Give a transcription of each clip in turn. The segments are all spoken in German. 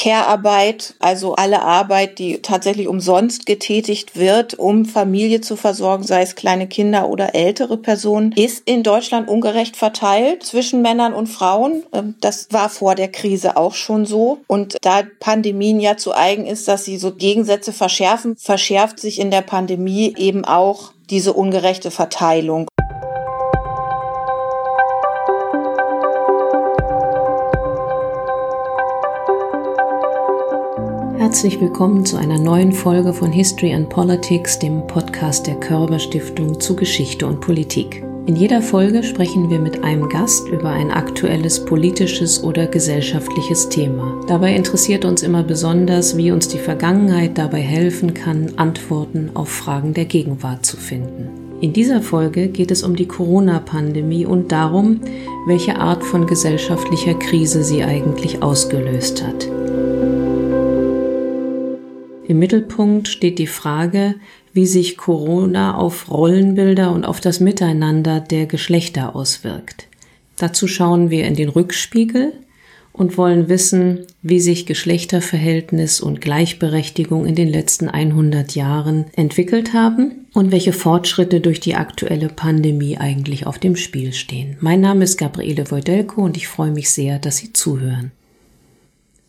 Care-Arbeit, also alle Arbeit, die tatsächlich umsonst getätigt wird, um Familie zu versorgen, sei es kleine Kinder oder ältere Personen, ist in Deutschland ungerecht verteilt zwischen Männern und Frauen. Ähm, das war vor der Krise auch schon so. Und da Pandemien ja zu eigen ist, dass sie so Gegensätze verschärfen, verschärft sich in der Pandemie eben auch diese ungerechte Verteilung. Herzlich willkommen zu einer neuen Folge von History and Politics, dem Podcast der Körber Stiftung zu Geschichte und Politik. In jeder Folge sprechen wir mit einem Gast über ein aktuelles politisches oder gesellschaftliches Thema. Dabei interessiert uns immer besonders, wie uns die Vergangenheit dabei helfen kann, Antworten auf Fragen der Gegenwart zu finden. In dieser Folge geht es um die Corona-Pandemie und darum, welche Art von gesellschaftlicher Krise sie eigentlich ausgelöst hat. Im Mittelpunkt steht die Frage, wie sich Corona auf Rollenbilder und auf das Miteinander der Geschlechter auswirkt. Dazu schauen wir in den Rückspiegel und wollen wissen, wie sich Geschlechterverhältnis und Gleichberechtigung in den letzten 100 Jahren entwickelt haben und welche Fortschritte durch die aktuelle Pandemie eigentlich auf dem Spiel stehen. Mein Name ist Gabriele Wojdelko und ich freue mich sehr, dass Sie zuhören.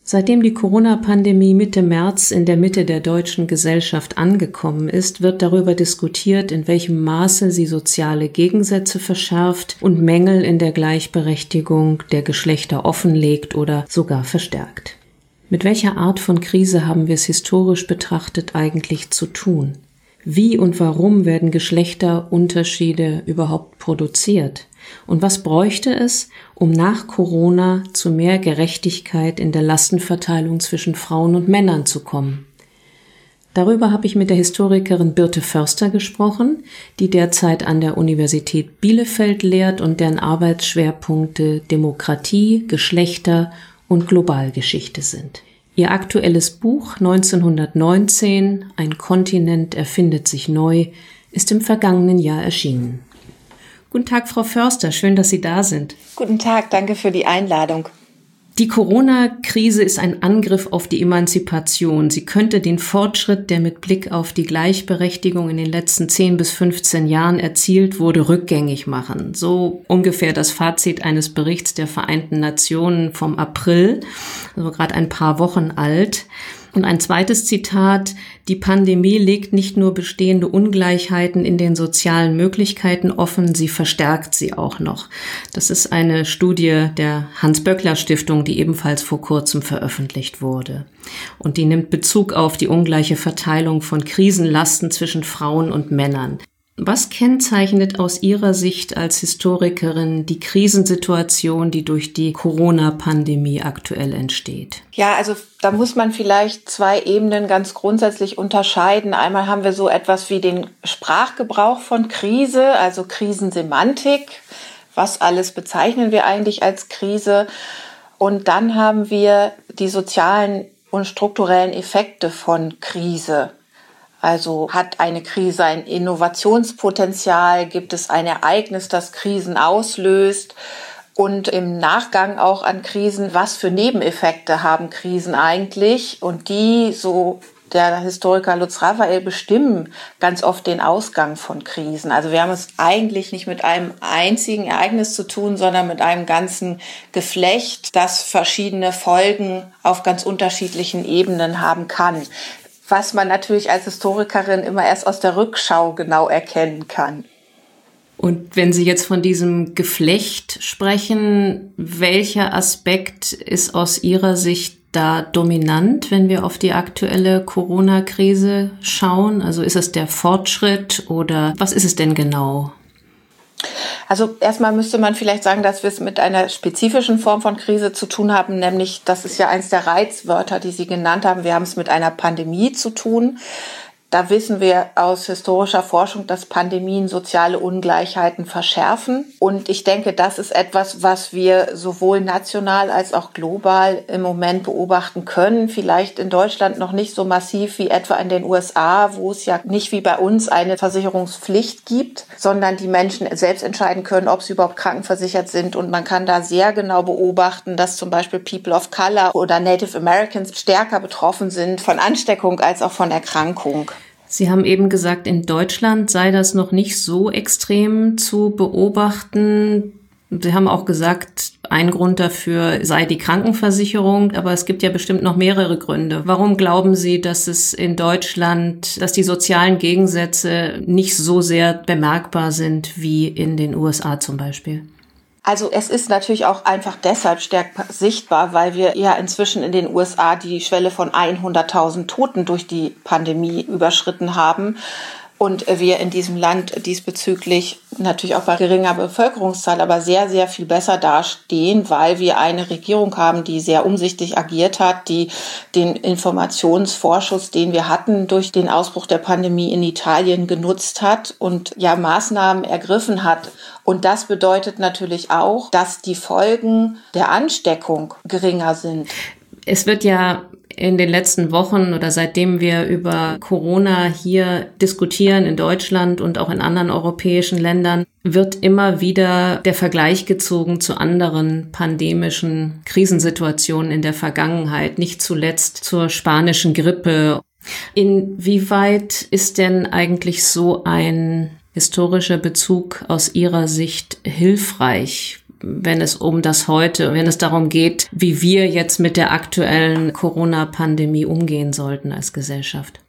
Seitdem die Corona-Pandemie Mitte März in der Mitte der deutschen Gesellschaft angekommen ist, wird darüber diskutiert, in welchem Maße sie soziale Gegensätze verschärft und Mängel in der Gleichberechtigung der Geschlechter offenlegt oder sogar verstärkt. Mit welcher Art von Krise haben wir es historisch betrachtet eigentlich zu tun? Wie und warum werden Geschlechterunterschiede überhaupt produziert? Und was bräuchte es, um nach Corona zu mehr Gerechtigkeit in der Lastenverteilung zwischen Frauen und Männern zu kommen? Darüber habe ich mit der Historikerin Birte Förster gesprochen, die derzeit an der Universität Bielefeld lehrt und deren Arbeitsschwerpunkte Demokratie, Geschlechter und Globalgeschichte sind. Ihr aktuelles Buch 1919 Ein Kontinent erfindet sich neu ist im vergangenen Jahr erschienen. Guten Tag, Frau Förster. Schön, dass Sie da sind. Guten Tag. Danke für die Einladung. Die Corona-Krise ist ein Angriff auf die Emanzipation. Sie könnte den Fortschritt, der mit Blick auf die Gleichberechtigung in den letzten 10 bis 15 Jahren erzielt wurde, rückgängig machen. So ungefähr das Fazit eines Berichts der Vereinten Nationen vom April, also gerade ein paar Wochen alt. Und ein zweites Zitat, die Pandemie legt nicht nur bestehende Ungleichheiten in den sozialen Möglichkeiten offen, sie verstärkt sie auch noch. Das ist eine Studie der Hans-Böckler-Stiftung, die ebenfalls vor kurzem veröffentlicht wurde. Und die nimmt Bezug auf die ungleiche Verteilung von Krisenlasten zwischen Frauen und Männern. Was kennzeichnet aus Ihrer Sicht als Historikerin die Krisensituation, die durch die Corona-Pandemie aktuell entsteht? Ja, also da muss man vielleicht zwei Ebenen ganz grundsätzlich unterscheiden. Einmal haben wir so etwas wie den Sprachgebrauch von Krise, also Krisensemantik. Was alles bezeichnen wir eigentlich als Krise? Und dann haben wir die sozialen und strukturellen Effekte von Krise. Also hat eine Krise ein Innovationspotenzial? Gibt es ein Ereignis, das Krisen auslöst? Und im Nachgang auch an Krisen, was für Nebeneffekte haben Krisen eigentlich? Und die, so der Historiker Lutz Raphael, bestimmen ganz oft den Ausgang von Krisen. Also wir haben es eigentlich nicht mit einem einzigen Ereignis zu tun, sondern mit einem ganzen Geflecht, das verschiedene Folgen auf ganz unterschiedlichen Ebenen haben kann was man natürlich als Historikerin immer erst aus der Rückschau genau erkennen kann. Und wenn Sie jetzt von diesem Geflecht sprechen, welcher Aspekt ist aus Ihrer Sicht da dominant, wenn wir auf die aktuelle Corona-Krise schauen? Also ist es der Fortschritt oder was ist es denn genau? Also erstmal müsste man vielleicht sagen, dass wir es mit einer spezifischen Form von Krise zu tun haben, nämlich das ist ja eins der Reizwörter, die Sie genannt haben. Wir haben es mit einer Pandemie zu tun. Da wissen wir aus historischer Forschung, dass Pandemien soziale Ungleichheiten verschärfen. Und ich denke, das ist etwas, was wir sowohl national als auch global im Moment beobachten können. Vielleicht in Deutschland noch nicht so massiv wie etwa in den USA, wo es ja nicht wie bei uns eine Versicherungspflicht gibt, sondern die Menschen selbst entscheiden können, ob sie überhaupt krankenversichert sind. Und man kann da sehr genau beobachten, dass zum Beispiel People of Color oder Native Americans stärker betroffen sind von Ansteckung als auch von Erkrankung. Sie haben eben gesagt, in Deutschland sei das noch nicht so extrem zu beobachten. Sie haben auch gesagt, ein Grund dafür sei die Krankenversicherung, aber es gibt ja bestimmt noch mehrere Gründe. Warum glauben Sie, dass es in Deutschland, dass die sozialen Gegensätze nicht so sehr bemerkbar sind wie in den USA zum Beispiel? Also es ist natürlich auch einfach deshalb stärker sichtbar, weil wir ja inzwischen in den USA die Schwelle von 100.000 Toten durch die Pandemie überschritten haben und wir in diesem Land diesbezüglich natürlich auch bei geringer Bevölkerungszahl, aber sehr, sehr viel besser dastehen, weil wir eine Regierung haben, die sehr umsichtig agiert hat, die den Informationsvorschuss, den wir hatten durch den Ausbruch der Pandemie in Italien genutzt hat und ja Maßnahmen ergriffen hat. Und das bedeutet natürlich auch, dass die Folgen der Ansteckung geringer sind. Es wird ja in den letzten Wochen oder seitdem wir über Corona hier diskutieren in Deutschland und auch in anderen europäischen Ländern, wird immer wieder der Vergleich gezogen zu anderen pandemischen Krisensituationen in der Vergangenheit, nicht zuletzt zur spanischen Grippe. Inwieweit ist denn eigentlich so ein historischer Bezug aus Ihrer Sicht hilfreich? Wenn es um das heute, wenn es darum geht, wie wir jetzt mit der aktuellen Corona-Pandemie umgehen sollten als Gesellschaft?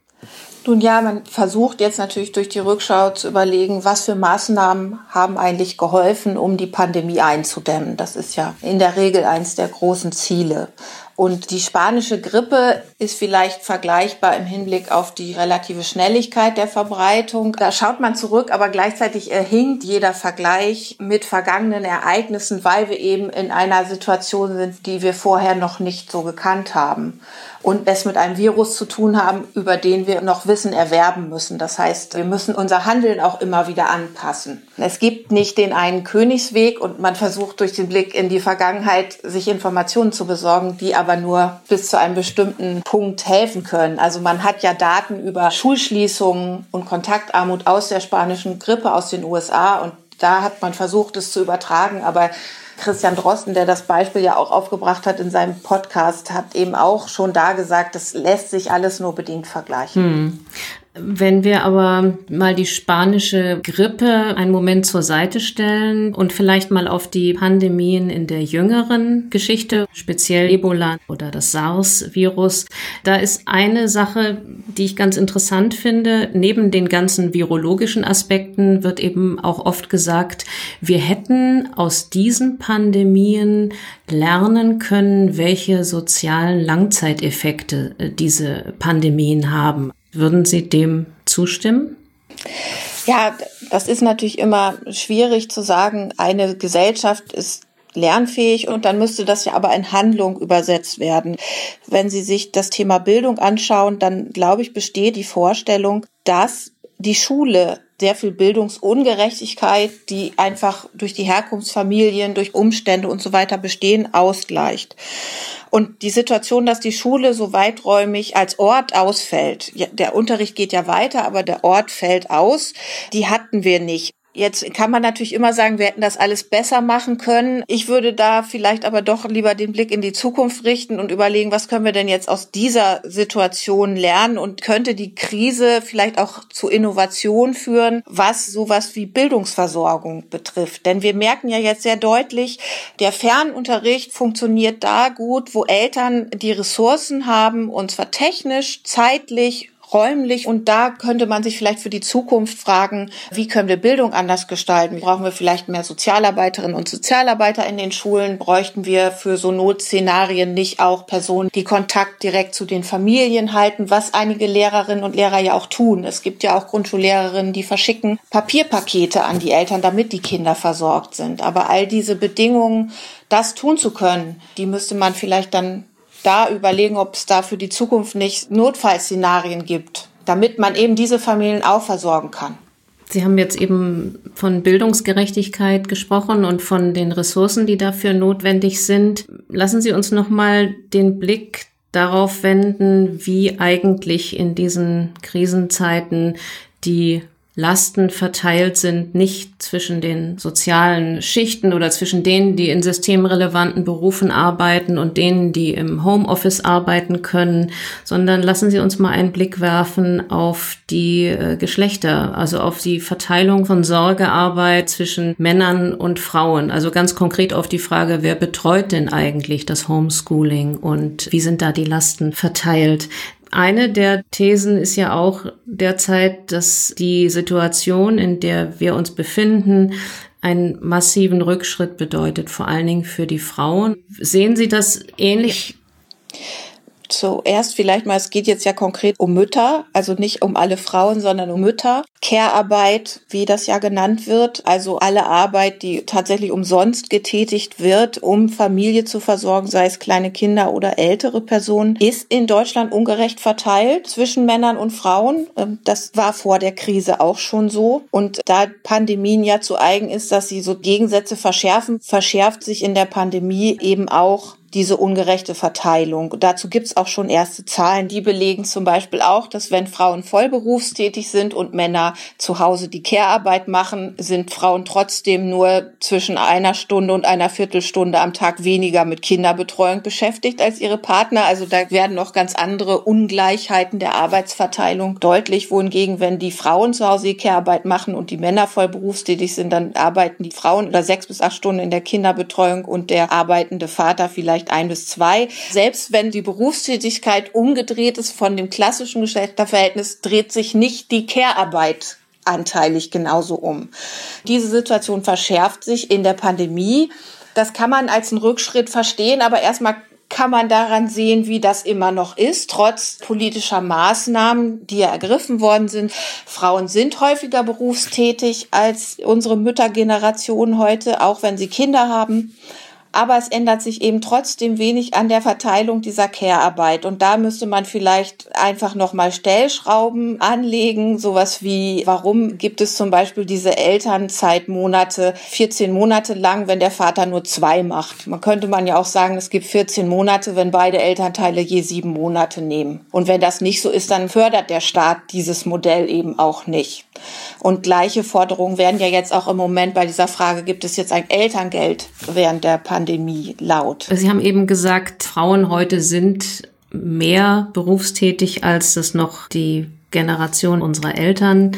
Nun ja, man versucht jetzt natürlich durch die Rückschau zu überlegen, was für Maßnahmen haben eigentlich geholfen, um die Pandemie einzudämmen. Das ist ja in der Regel eines der großen Ziele. Und die spanische Grippe ist vielleicht vergleichbar im Hinblick auf die relative Schnelligkeit der Verbreitung. Da schaut man zurück, aber gleichzeitig hinkt jeder Vergleich mit vergangenen Ereignissen, weil wir eben in einer Situation sind, die wir vorher noch nicht so gekannt haben und es mit einem Virus zu tun haben, über den wir noch Wissen erwerben müssen. Das heißt, wir müssen unser Handeln auch immer wieder anpassen. Es gibt nicht den einen Königsweg und man versucht durch den Blick in die Vergangenheit sich Informationen zu besorgen, die aber nur bis zu einem bestimmten Punkt helfen können. Also man hat ja Daten über Schulschließungen und Kontaktarmut aus der spanischen Grippe aus den USA und da hat man versucht, es zu übertragen, aber Christian Drosten, der das Beispiel ja auch aufgebracht hat in seinem Podcast, hat eben auch schon da gesagt, das lässt sich alles nur bedingt vergleichen. Hm. Wenn wir aber mal die spanische Grippe einen Moment zur Seite stellen und vielleicht mal auf die Pandemien in der jüngeren Geschichte, speziell Ebola oder das SARS-Virus, da ist eine Sache, die ich ganz interessant finde. Neben den ganzen virologischen Aspekten wird eben auch oft gesagt, wir hätten aus diesen Pandemien lernen können, welche sozialen Langzeiteffekte äh, diese Pandemien haben. Würden Sie dem zustimmen? Ja, das ist natürlich immer schwierig zu sagen, eine Gesellschaft ist lernfähig und dann müsste das ja aber in Handlung übersetzt werden. Wenn Sie sich das Thema Bildung anschauen, dann glaube ich, besteht die Vorstellung, dass die Schule sehr viel Bildungsungerechtigkeit, die einfach durch die Herkunftsfamilien, durch Umstände und so weiter bestehen, ausgleicht. Und die Situation, dass die Schule so weiträumig als Ort ausfällt, der Unterricht geht ja weiter, aber der Ort fällt aus, die hatten wir nicht. Jetzt kann man natürlich immer sagen, wir hätten das alles besser machen können. Ich würde da vielleicht aber doch lieber den Blick in die Zukunft richten und überlegen, was können wir denn jetzt aus dieser Situation lernen und könnte die Krise vielleicht auch zu Innovation führen, was sowas wie Bildungsversorgung betrifft. Denn wir merken ja jetzt sehr deutlich, der Fernunterricht funktioniert da gut, wo Eltern die Ressourcen haben, und zwar technisch, zeitlich räumlich. Und da könnte man sich vielleicht für die Zukunft fragen, wie können wir Bildung anders gestalten? Brauchen wir vielleicht mehr Sozialarbeiterinnen und Sozialarbeiter in den Schulen? Bräuchten wir für so Notszenarien nicht auch Personen, die Kontakt direkt zu den Familien halten, was einige Lehrerinnen und Lehrer ja auch tun. Es gibt ja auch Grundschullehrerinnen, die verschicken Papierpakete an die Eltern, damit die Kinder versorgt sind. Aber all diese Bedingungen, das tun zu können, die müsste man vielleicht dann da überlegen, ob es da für die Zukunft nicht Notfallszenarien gibt. damit man eben diese Familien auch versorgen kann. Sie haben jetzt eben von Bildungsgerechtigkeit gesprochen und von den Ressourcen, die dafür notwendig sind. Lassen Sie uns noch mal den Blick darauf wenden, wie eigentlich in diesen Krisenzeiten die Lasten verteilt sind, nicht zwischen den sozialen Schichten oder zwischen denen, die in systemrelevanten Berufen arbeiten und denen, die im Homeoffice arbeiten können, sondern lassen Sie uns mal einen Blick werfen auf die äh, Geschlechter, also auf die Verteilung von Sorgearbeit zwischen Männern und Frauen. Also ganz konkret auf die Frage, wer betreut denn eigentlich das Homeschooling und wie sind da die Lasten verteilt? Eine der Thesen ist ja auch derzeit, dass die Situation, in der wir uns befinden, einen massiven Rückschritt bedeutet, vor allen Dingen für die Frauen. Sehen Sie das ähnlich? Zuerst vielleicht mal, es geht jetzt ja konkret um Mütter, also nicht um alle Frauen, sondern um Mütter. Care-Arbeit, wie das ja genannt wird, also alle Arbeit, die tatsächlich umsonst getätigt wird, um Familie zu versorgen, sei es kleine Kinder oder ältere Personen, ist in Deutschland ungerecht verteilt zwischen Männern und Frauen. Ähm, das war vor der Krise auch schon so. Und da Pandemien ja zu eigen ist, dass sie so Gegensätze verschärfen, verschärft sich in der Pandemie eben auch diese ungerechte Verteilung. Dazu gibt's auch schon erste Zahlen, die belegen zum Beispiel auch, dass wenn Frauen vollberufstätig sind und Männer zu Hause die Care-Arbeit machen, sind Frauen trotzdem nur zwischen einer Stunde und einer Viertelstunde am Tag weniger mit Kinderbetreuung beschäftigt als ihre Partner. Also da werden noch ganz andere Ungleichheiten der Arbeitsverteilung deutlich, wohingegen, wenn die Frauen zu Hause die Care-Arbeit machen und die Männer vollberufstätig sind, dann arbeiten die Frauen oder sechs bis acht Stunden in der Kinderbetreuung und der arbeitende Vater vielleicht vielleicht ein bis zwei. Selbst wenn die Berufstätigkeit umgedreht ist von dem klassischen Geschlechterverhältnis, dreht sich nicht die Care-Arbeit anteilig genauso um. Diese Situation verschärft sich in der Pandemie. Das kann man als einen Rückschritt verstehen, aber erstmal kann man daran sehen, wie das immer noch ist, trotz politischer Maßnahmen, die ja ergriffen worden sind. Frauen sind häufiger berufstätig als unsere Müttergeneration heute, auch wenn sie Kinder haben aber es ändert sich eben trotzdem wenig an der Verteilung dieser Care-Arbeit. Und da müsste man vielleicht einfach nochmal Stellschrauben anlegen, sowas wie, warum gibt es zum Beispiel diese Elternzeitmonate 14 Monate lang, wenn der Vater nur zwei macht? Man könnte man ja auch sagen, es gibt 14 Monate, wenn beide Elternteile je sieben Monate nehmen. Und wenn das nicht so ist, dann fördert der Staat dieses Modell eben auch nicht. Und gleiche Forderungen werden ja jetzt auch im Moment bei dieser Frage, gibt es jetzt ein Elterngeld während der Pandemie laut? Sie haben eben gesagt, Frauen heute sind mehr berufstätig, als das noch die Generation unserer Eltern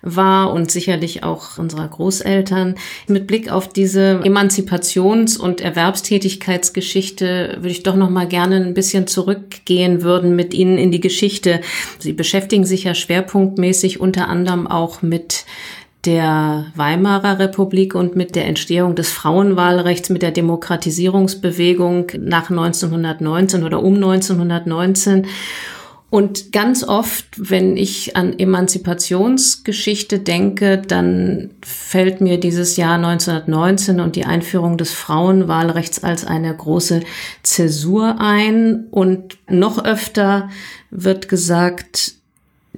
war und sicherlich auch unserer Großeltern. Mit Blick auf diese Emanzipations- und Erwerbstätigkeitsgeschichte würde ich doch noch mal gerne ein bisschen zurückgehen würden mit Ihnen in die Geschichte. Sie beschäftigen sich ja schwerpunktmäßig unter anderem auch mit der Weimarer Republik und mit der Entstehung des Frauenwahlrechts, mit der Demokratisierungsbewegung nach 1919 oder um 1919. Und ganz oft, wenn ich an Emanzipationsgeschichte denke, dann fällt mir dieses Jahr 1919 und die Einführung des Frauenwahlrechts als eine große Zäsur ein. Und noch öfter wird gesagt,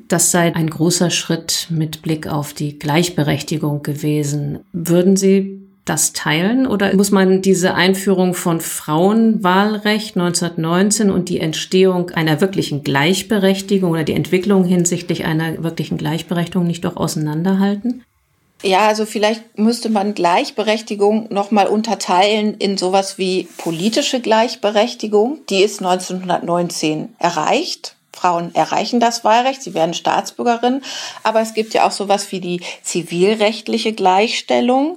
das sei ein großer Schritt mit Blick auf die Gleichberechtigung gewesen. Würden Sie das teilen oder muss man diese Einführung von Frauenwahlrecht 1919 und die Entstehung einer wirklichen Gleichberechtigung oder die Entwicklung hinsichtlich einer wirklichen Gleichberechtigung nicht doch auseinanderhalten? Ja, also vielleicht müsste man Gleichberechtigung nochmal unterteilen in sowas wie politische Gleichberechtigung. Die ist 1919 erreicht. Frauen erreichen das Wahlrecht, sie werden Staatsbürgerin, aber es gibt ja auch sowas wie die zivilrechtliche Gleichstellung.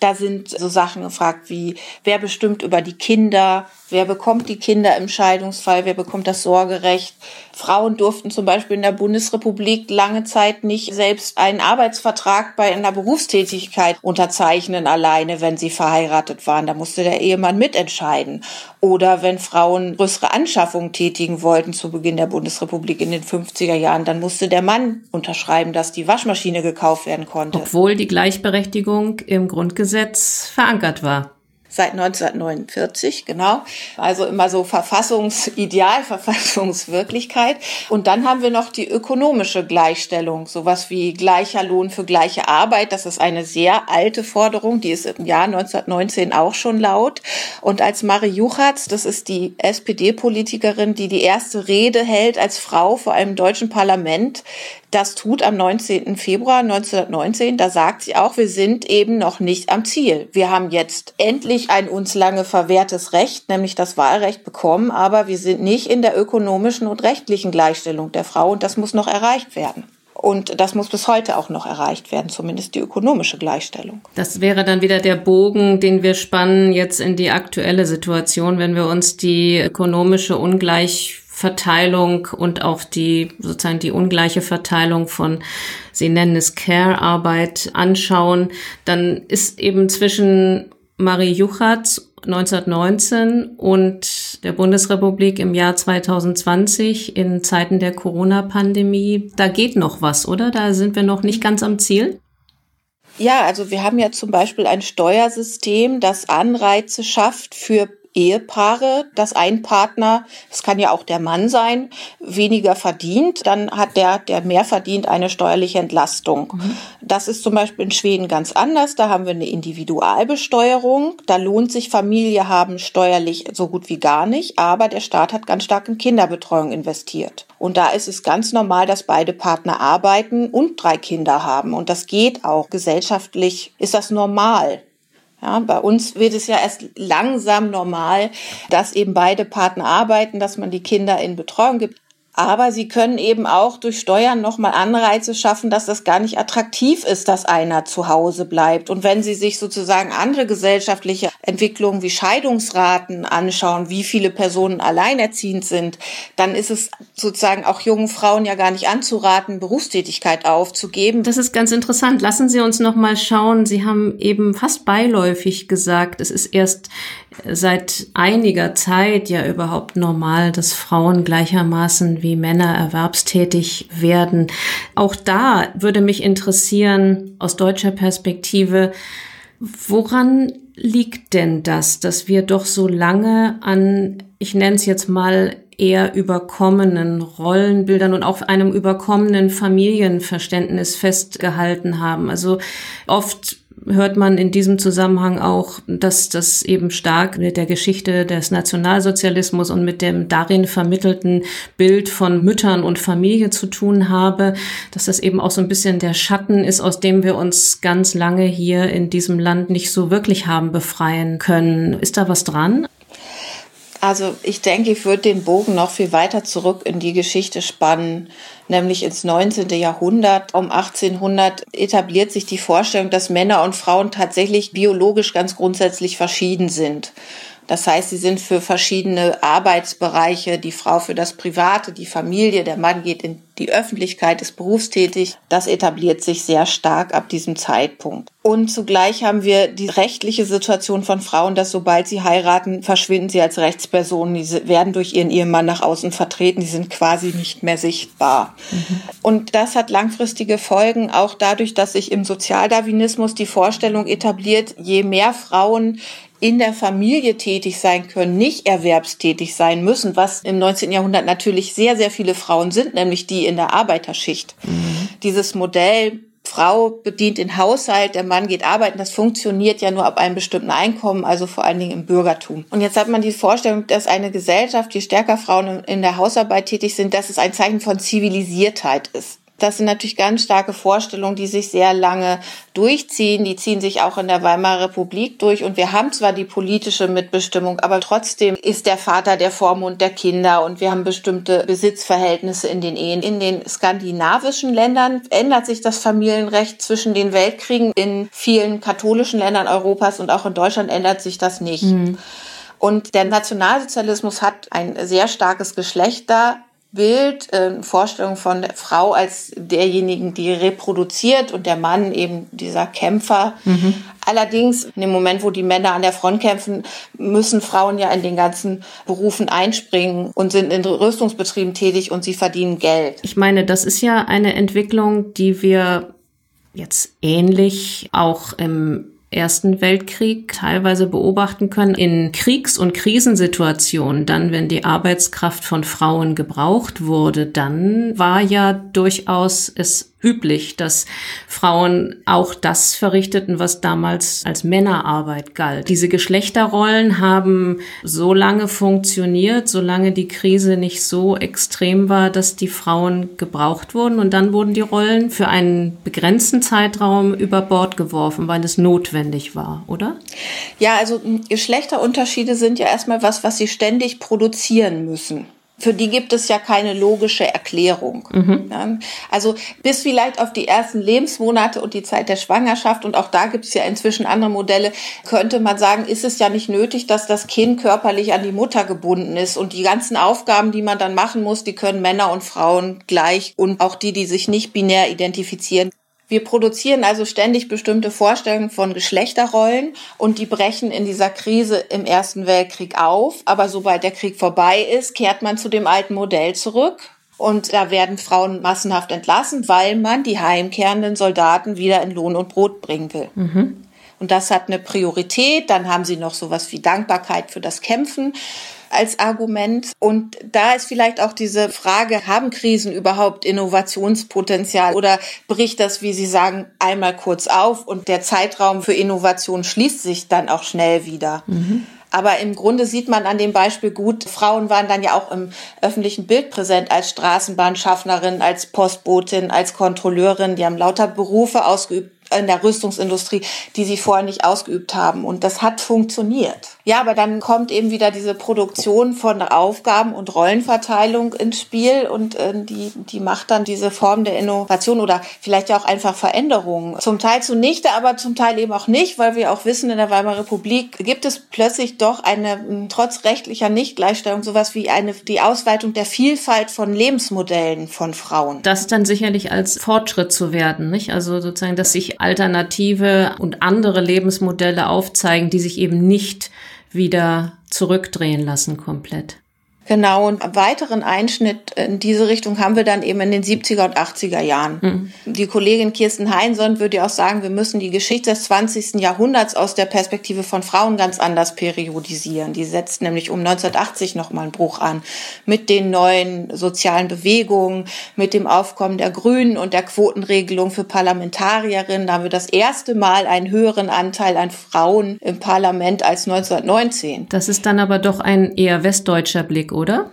Da sind so Sachen gefragt wie, wer bestimmt über die Kinder, wer bekommt die Kinder im Scheidungsfall, wer bekommt das Sorgerecht. Frauen durften zum Beispiel in der Bundesrepublik lange Zeit nicht selbst einen Arbeitsvertrag bei einer Berufstätigkeit unterzeichnen, alleine, wenn sie verheiratet waren. Da musste der Ehemann mitentscheiden. Oder wenn Frauen größere Anschaffungen tätigen wollten zu Beginn der Bundesrepublik in den 50er Jahren, dann musste der Mann unterschreiben, dass die Waschmaschine gekauft werden konnte. Obwohl die Gleichberechtigung im Grundgesetz verankert war. Seit 1949, genau. Also immer so Verfassungsideal, Verfassungswirklichkeit. Und dann haben wir noch die ökonomische Gleichstellung, sowas wie gleicher Lohn für gleiche Arbeit. Das ist eine sehr alte Forderung, die ist im Jahr 1919 auch schon laut. Und als Marie Juchatz, das ist die SPD-Politikerin, die die erste Rede hält als Frau vor einem deutschen Parlament, das tut am 19. Februar 1919. Da sagt sie auch, wir sind eben noch nicht am Ziel. Wir haben jetzt endlich ein uns lange verwehrtes Recht, nämlich das Wahlrecht bekommen, aber wir sind nicht in der ökonomischen und rechtlichen Gleichstellung der Frau und das muss noch erreicht werden. Und das muss bis heute auch noch erreicht werden, zumindest die ökonomische Gleichstellung. Das wäre dann wieder der Bogen, den wir spannen jetzt in die aktuelle Situation, wenn wir uns die ökonomische Ungleichheit Verteilung und auch die sozusagen die ungleiche Verteilung von, Sie nennen es Care-Arbeit anschauen, dann ist eben zwischen Marie Juchatz 1919 und der Bundesrepublik im Jahr 2020 in Zeiten der Corona-Pandemie, da geht noch was, oder? Da sind wir noch nicht ganz am Ziel. Ja, also wir haben ja zum Beispiel ein Steuersystem, das Anreize schafft für Ehepaare, dass ein Partner, es kann ja auch der Mann sein, weniger verdient, dann hat der, der mehr verdient, eine steuerliche Entlastung. Mhm. Das ist zum Beispiel in Schweden ganz anders. Da haben wir eine Individualbesteuerung. Da lohnt sich Familie haben steuerlich so gut wie gar nicht, aber der Staat hat ganz stark in Kinderbetreuung investiert. Und da ist es ganz normal, dass beide Partner arbeiten und drei Kinder haben. Und das geht auch. Gesellschaftlich ist das normal. Ja, bei uns wird es ja erst langsam normal, dass eben beide Partner arbeiten, dass man die Kinder in Betreuung gibt. Aber sie können eben auch durch Steuern nochmal Anreize schaffen, dass das gar nicht attraktiv ist, dass einer zu Hause bleibt. Und wenn Sie sich sozusagen andere gesellschaftliche Entwicklungen wie Scheidungsraten anschauen, wie viele Personen alleinerziehend sind, dann ist es sozusagen auch jungen Frauen ja gar nicht anzuraten, Berufstätigkeit aufzugeben. Das ist ganz interessant. Lassen Sie uns nochmal schauen. Sie haben eben fast beiläufig gesagt, es ist erst seit einiger Zeit ja überhaupt normal, dass Frauen gleichermaßen wie Männer erwerbstätig werden. Auch da würde mich interessieren, aus deutscher Perspektive, woran liegt denn das, dass wir doch so lange an, ich nenne es jetzt mal, eher überkommenen Rollenbildern und auch einem überkommenen Familienverständnis festgehalten haben. Also oft hört man in diesem Zusammenhang auch, dass das eben stark mit der Geschichte des Nationalsozialismus und mit dem darin vermittelten Bild von Müttern und Familie zu tun habe, dass das eben auch so ein bisschen der Schatten ist, aus dem wir uns ganz lange hier in diesem Land nicht so wirklich haben befreien können. Ist da was dran? Also ich denke, ich würde den Bogen noch viel weiter zurück in die Geschichte spannen, nämlich ins 19. Jahrhundert. Um 1800 etabliert sich die Vorstellung, dass Männer und Frauen tatsächlich biologisch ganz grundsätzlich verschieden sind. Das heißt, sie sind für verschiedene Arbeitsbereiche, die Frau für das Private, die Familie, der Mann geht in die Öffentlichkeit, ist berufstätig. Das etabliert sich sehr stark ab diesem Zeitpunkt. Und zugleich haben wir die rechtliche Situation von Frauen, dass sobald sie heiraten, verschwinden sie als Rechtspersonen. Die werden durch ihren Ehemann nach außen vertreten. Die sind quasi nicht mehr sichtbar. Mhm. Und das hat langfristige Folgen, auch dadurch, dass sich im Sozialdarwinismus die Vorstellung etabliert, je mehr Frauen in der Familie tätig sein können, nicht erwerbstätig sein müssen, was im 19. Jahrhundert natürlich sehr, sehr viele Frauen sind, nämlich die in der Arbeiterschicht. Mhm. Dieses Modell, Frau bedient den Haushalt, der Mann geht arbeiten, das funktioniert ja nur ab einem bestimmten Einkommen, also vor allen Dingen im Bürgertum. Und jetzt hat man die Vorstellung, dass eine Gesellschaft, je stärker Frauen in der Hausarbeit tätig sind, dass es ein Zeichen von Zivilisiertheit ist. Das sind natürlich ganz starke Vorstellungen, die sich sehr lange durchziehen. Die ziehen sich auch in der Weimarer Republik durch. Und wir haben zwar die politische Mitbestimmung, aber trotzdem ist der Vater der Vormund der Kinder und wir haben bestimmte Besitzverhältnisse in den Ehen. In den skandinavischen Ländern ändert sich das Familienrecht zwischen den Weltkriegen. In vielen katholischen Ländern Europas und auch in Deutschland ändert sich das nicht. Mhm. Und der Nationalsozialismus hat ein sehr starkes Geschlechter Bild, äh, Vorstellung von der Frau als derjenigen, die reproduziert und der Mann eben dieser Kämpfer. Mhm. Allerdings, in dem Moment, wo die Männer an der Front kämpfen, müssen Frauen ja in den ganzen Berufen einspringen und sind in Rüstungsbetrieben tätig und sie verdienen Geld. Ich meine, das ist ja eine Entwicklung, die wir jetzt ähnlich auch im Ersten Weltkrieg teilweise beobachten können. In Kriegs- und Krisensituationen, dann, wenn die Arbeitskraft von Frauen gebraucht wurde, dann war ja durchaus es üblich, dass Frauen auch das verrichteten, was damals als Männerarbeit galt. Diese Geschlechterrollen haben so lange funktioniert, solange die Krise nicht so extrem war, dass die Frauen gebraucht wurden und dann wurden die Rollen für einen begrenzten Zeitraum über Bord geworfen, weil es notwendig war, oder? Ja, also Geschlechterunterschiede sind ja erstmal was, was sie ständig produzieren müssen für die gibt es ja keine logische Erklärung. Mhm. Also bis vielleicht auf die ersten Lebensmonate und die Zeit der Schwangerschaft, und auch da gibt es ja inzwischen andere Modelle, könnte man sagen, ist es ja nicht nötig, dass das Kind körperlich an die Mutter gebunden ist. Und die ganzen Aufgaben, die man dann machen muss, die können Männer und Frauen gleich und auch die, die sich nicht binär identifizieren, wir produzieren also ständig bestimmte Vorstellungen von Geschlechterrollen und die brechen in dieser Krise im Ersten Weltkrieg auf. Aber sobald der Krieg vorbei ist, kehrt man zu dem alten Modell zurück. Und da werden Frauen massenhaft entlassen, weil man die heimkehrenden Soldaten wieder in Lohn und Brot bringen will. Mhm. Und das hat eine Priorität. Dann haben sie noch sowas wie Dankbarkeit für das Kämpfen als Argument. Und da ist vielleicht auch diese Frage, haben Krisen überhaupt Innovationspotenzial oder bricht das, wie Sie sagen, einmal kurz auf und der Zeitraum für Innovation schließt sich dann auch schnell wieder? Mhm. Aber im Grunde sieht man an dem Beispiel gut, Frauen waren dann ja auch im öffentlichen Bild präsent als Straßenbahnschaffnerin, als Postbotin, als Kontrolleurin. Die haben lauter Berufe ausgeübt in der Rüstungsindustrie, die sie vorher nicht ausgeübt haben. Und das hat funktioniert. Ja, aber dann kommt eben wieder diese Produktion von Aufgaben und Rollenverteilung ins Spiel und äh, die, die macht dann diese Form der Innovation oder vielleicht ja auch einfach Veränderungen. Zum Teil zunichte, aber zum Teil eben auch nicht, weil wir auch wissen, in der Weimarer Republik gibt es plötzlich doch eine, trotz rechtlicher Nichtgleichstellung, sowas wie eine, die Ausweitung der Vielfalt von Lebensmodellen von Frauen. Das dann sicherlich als Fortschritt zu werden, nicht? Also sozusagen, dass sich alternative und andere Lebensmodelle aufzeigen, die sich eben nicht wieder zurückdrehen lassen komplett. Genau, und einen weiteren Einschnitt in diese Richtung haben wir dann eben in den 70er und 80er Jahren. Mhm. Die Kollegin Kirsten Heinsohn würde ja auch sagen, wir müssen die Geschichte des 20. Jahrhunderts aus der Perspektive von Frauen ganz anders periodisieren. Die setzt nämlich um 1980 nochmal einen Bruch an mit den neuen sozialen Bewegungen, mit dem Aufkommen der Grünen und der Quotenregelung für Parlamentarierinnen. Da haben wir das erste Mal einen höheren Anteil an Frauen im Parlament als 1919. Das ist dann aber doch ein eher westdeutscher Blick, oder?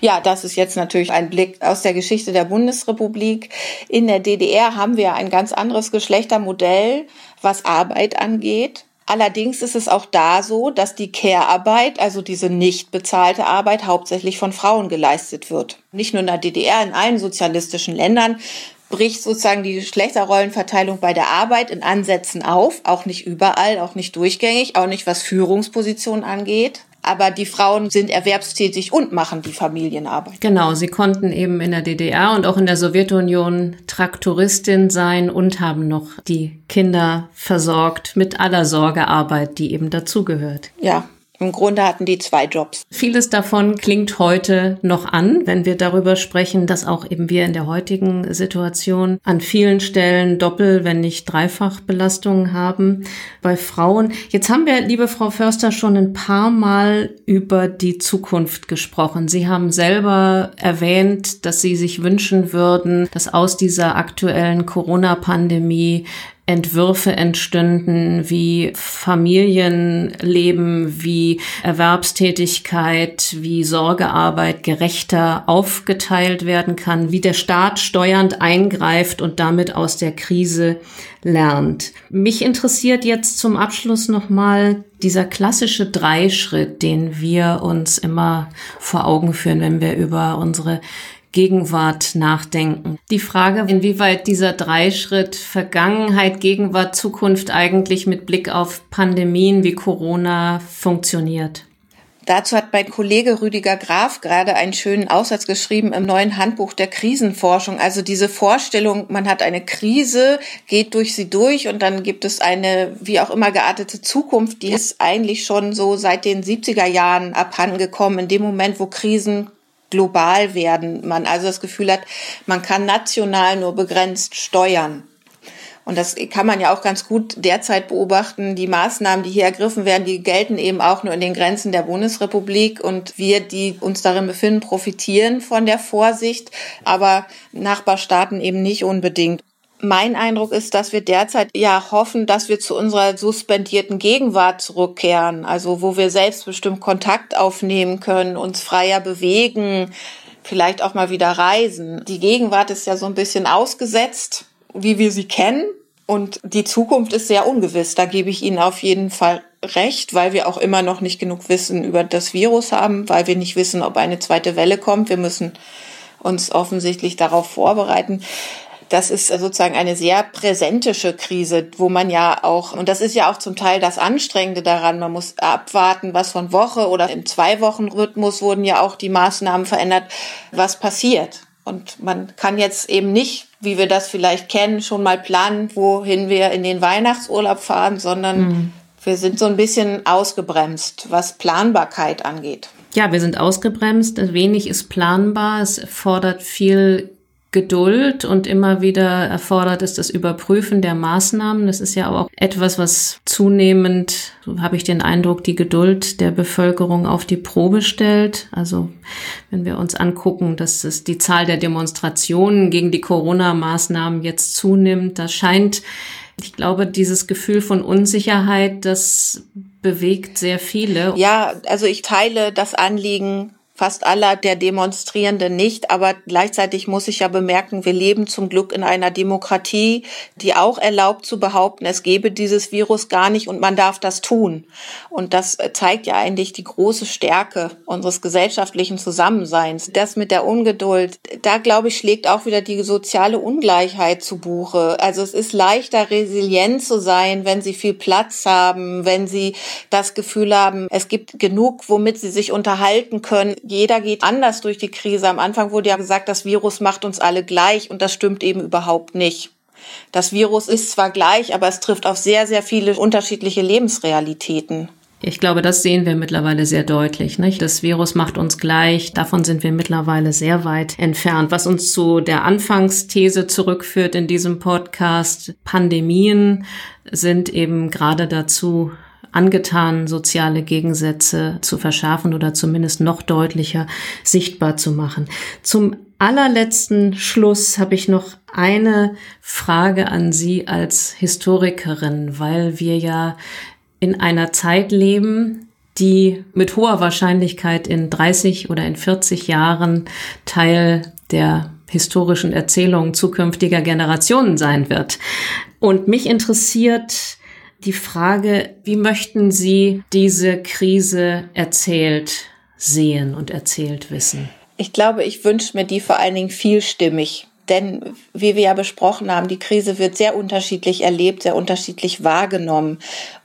Ja, das ist jetzt natürlich ein Blick aus der Geschichte der Bundesrepublik. In der DDR haben wir ein ganz anderes Geschlechtermodell, was Arbeit angeht. Allerdings ist es auch da so, dass die Care-Arbeit, also diese nicht bezahlte Arbeit, hauptsächlich von Frauen geleistet wird. Nicht nur in der DDR, in allen sozialistischen Ländern bricht sozusagen die Geschlechterrollenverteilung bei der Arbeit in Ansätzen auf, auch nicht überall, auch nicht durchgängig, auch nicht was Führungspositionen angeht aber die Frauen sind erwerbstätig und machen die Familienarbeit. Genau, sie konnten eben in der DDR und auch in der Sowjetunion Traktoristin sein und haben noch die Kinder versorgt mit aller Sorgearbeit, die eben dazugehört. Ja, im Grunde hatten die zwei Jobs. Vieles davon klingt heute noch an, wenn wir darüber sprechen, dass auch eben wir in der heutigen Situation an vielen Stellen Doppel, wenn nicht Dreifachbelastungen haben bei Frauen. Jetzt haben wir, liebe Frau Förster, schon ein paar Mal über die Zukunft gesprochen. Sie haben selber erwähnt, dass Sie sich wünschen würden, dass aus dieser aktuellen Corona-Pandemie Entwürfe entstünden, wie Familienleben, wie Erwerbstätigkeit, wie Sorgearbeit gerechter aufgeteilt werden kann, wie der Staat steuernd eingreift und damit aus der Krise lernt. Mich interessiert jetzt zum Abschluss nochmal dieser klassische Dreischritt, den wir uns immer vor Augen führen, wenn wir über unsere Gegenwart nachdenken. Die Frage, inwieweit dieser Dreischritt Vergangenheit, Gegenwart, Zukunft eigentlich mit Blick auf Pandemien wie Corona funktioniert. Dazu hat mein Kollege Rüdiger Graf gerade einen schönen Aussatz geschrieben im neuen Handbuch der Krisenforschung. Also diese Vorstellung, man hat eine Krise, geht durch sie durch und dann gibt es eine wie auch immer geartete Zukunft, die ist eigentlich schon so seit den 70er Jahren abhandengekommen. In dem Moment, wo Krisen global werden. Man also das Gefühl hat, man kann national nur begrenzt steuern. Und das kann man ja auch ganz gut derzeit beobachten. Die Maßnahmen, die hier ergriffen werden, die gelten eben auch nur in den Grenzen der Bundesrepublik. Und wir, die uns darin befinden, profitieren von der Vorsicht, aber Nachbarstaaten eben nicht unbedingt. Mein Eindruck ist, dass wir derzeit ja hoffen, dass wir zu unserer suspendierten Gegenwart zurückkehren, also wo wir selbstbestimmt Kontakt aufnehmen können, uns freier bewegen, vielleicht auch mal wieder reisen. Die Gegenwart ist ja so ein bisschen ausgesetzt, wie wir sie kennen. Und die Zukunft ist sehr ungewiss. Da gebe ich Ihnen auf jeden Fall recht, weil wir auch immer noch nicht genug Wissen über das Virus haben, weil wir nicht wissen, ob eine zweite Welle kommt. Wir müssen uns offensichtlich darauf vorbereiten das ist sozusagen eine sehr präsentische Krise, wo man ja auch, und das ist ja auch zum Teil das Anstrengende daran, man muss abwarten, was von Woche oder im Zwei-Wochen-Rhythmus wurden ja auch die Maßnahmen verändert, was passiert. Und man kann jetzt eben nicht, wie wir das vielleicht kennen, schon mal planen, wohin wir in den Weihnachtsurlaub fahren, sondern mhm. wir sind so ein bisschen ausgebremst, was Planbarkeit angeht. Ja, wir sind ausgebremst. Wenig ist planbar. Es fordert viel Geduld und immer wieder erfordert ist das Überprüfen der Maßnahmen. Das ist ja auch etwas, was zunehmend, so habe ich den Eindruck, die Geduld der Bevölkerung auf die Probe stellt. Also wenn wir uns angucken, dass es die Zahl der Demonstrationen gegen die Corona-Maßnahmen jetzt zunimmt, das scheint ich glaube, dieses Gefühl von Unsicherheit, das bewegt sehr viele. Ja, also ich teile das Anliegen fast aller der Demonstrierenden nicht. Aber gleichzeitig muss ich ja bemerken, wir leben zum Glück in einer Demokratie, die auch erlaubt zu behaupten, es gebe dieses Virus gar nicht und man darf das tun. Und das zeigt ja eigentlich die große Stärke unseres gesellschaftlichen Zusammenseins. Das mit der Ungeduld, da glaube ich, schlägt auch wieder die soziale Ungleichheit zu Buche. Also es ist leichter, resilient zu sein, wenn sie viel Platz haben, wenn sie das Gefühl haben, es gibt genug, womit sie sich unterhalten können jeder geht anders durch die Krise. Am Anfang wurde ja gesagt, das Virus macht uns alle gleich und das stimmt eben überhaupt nicht. Das Virus ist zwar gleich, aber es trifft auf sehr, sehr viele unterschiedliche Lebensrealitäten. Ich glaube, das sehen wir mittlerweile sehr deutlich. Nicht? Das Virus macht uns gleich. Davon sind wir mittlerweile sehr weit entfernt. Was uns zu der Anfangsthese zurückführt in diesem Podcast, Pandemien sind eben gerade dazu angetan, soziale Gegensätze zu verschärfen oder zumindest noch deutlicher sichtbar zu machen. Zum allerletzten Schluss habe ich noch eine Frage an Sie als Historikerin, weil wir ja in einer Zeit leben, die mit hoher Wahrscheinlichkeit in 30 oder in 40 Jahren Teil der historischen Erzählungen zukünftiger Generationen sein wird. Und mich interessiert, die Frage, wie möchten Sie diese Krise erzählt sehen und erzählt wissen? Ich glaube, ich wünsche mir die vor allen Dingen vielstimmig. Denn wie wir ja besprochen haben, die Krise wird sehr unterschiedlich erlebt, sehr unterschiedlich wahrgenommen.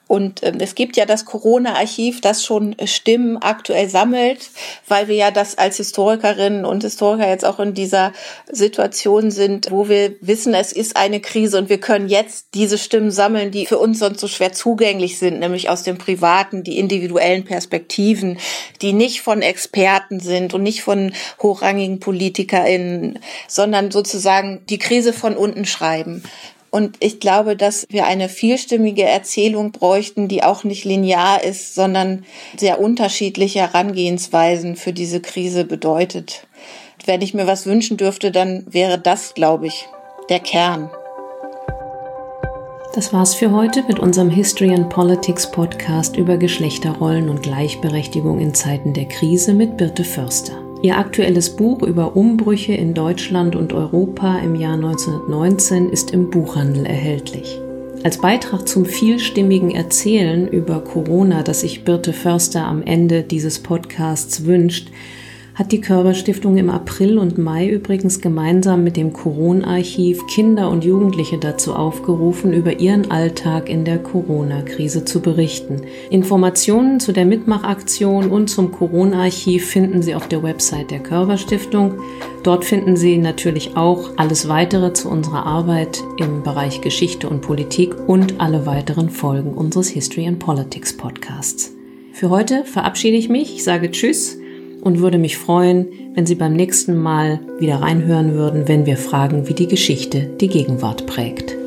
Und ähm, es gibt ja das Corona-Archiv, das schon Stimmen aktuell sammelt, weil wir ja das als Historikerinnen und Historiker jetzt auch in dieser Situation sind, wo wir wissen, es ist eine Krise und wir können jetzt diese Stimmen sammeln, die für uns sonst so schwer zugänglich sind, nämlich aus dem privaten, die individuellen Perspektiven, die nicht von Experten sind und nicht von hochrangigen PolitikerInnen, sondern sozusagen die Krise von unten schreiben. Und ich glaube, dass wir eine vielstimmige Erzählung bräuchten, die auch nicht linear ist, sondern sehr unterschiedliche Herangehensweisen für diese Krise bedeutet. Wenn ich mir was wünschen dürfte, dann wäre das, glaube ich, der Kern. Das war's für heute mit unserem History and Politics Podcast über Geschlechterrollen und Gleichberechtigung in Zeiten der Krise mit Birte Förster. Ihr aktuelles Buch über Umbrüche in Deutschland und Europa im Jahr 1919 ist im Buchhandel erhältlich. Als Beitrag zum vielstimmigen Erzählen über Corona, das sich Birte Förster am Ende dieses Podcasts wünscht, hat die Körperstiftung im April und Mai übrigens gemeinsam mit dem Corona-Archiv Kinder und Jugendliche dazu aufgerufen, über ihren Alltag in der Corona-Krise zu berichten. Informationen zu der Mitmachaktion und zum Corona-Archiv finden Sie auf der Website der Körperstiftung. Dort finden Sie natürlich auch alles weitere zu unserer Arbeit im Bereich Geschichte und Politik und alle weiteren Folgen unseres History and Politics Podcasts. Für heute verabschiede ich mich, ich sage Tschüss und würde mich freuen, wenn Sie beim nächsten Mal wieder reinhören würden, wenn wir fragen, wie die Geschichte die Gegenwart prägt.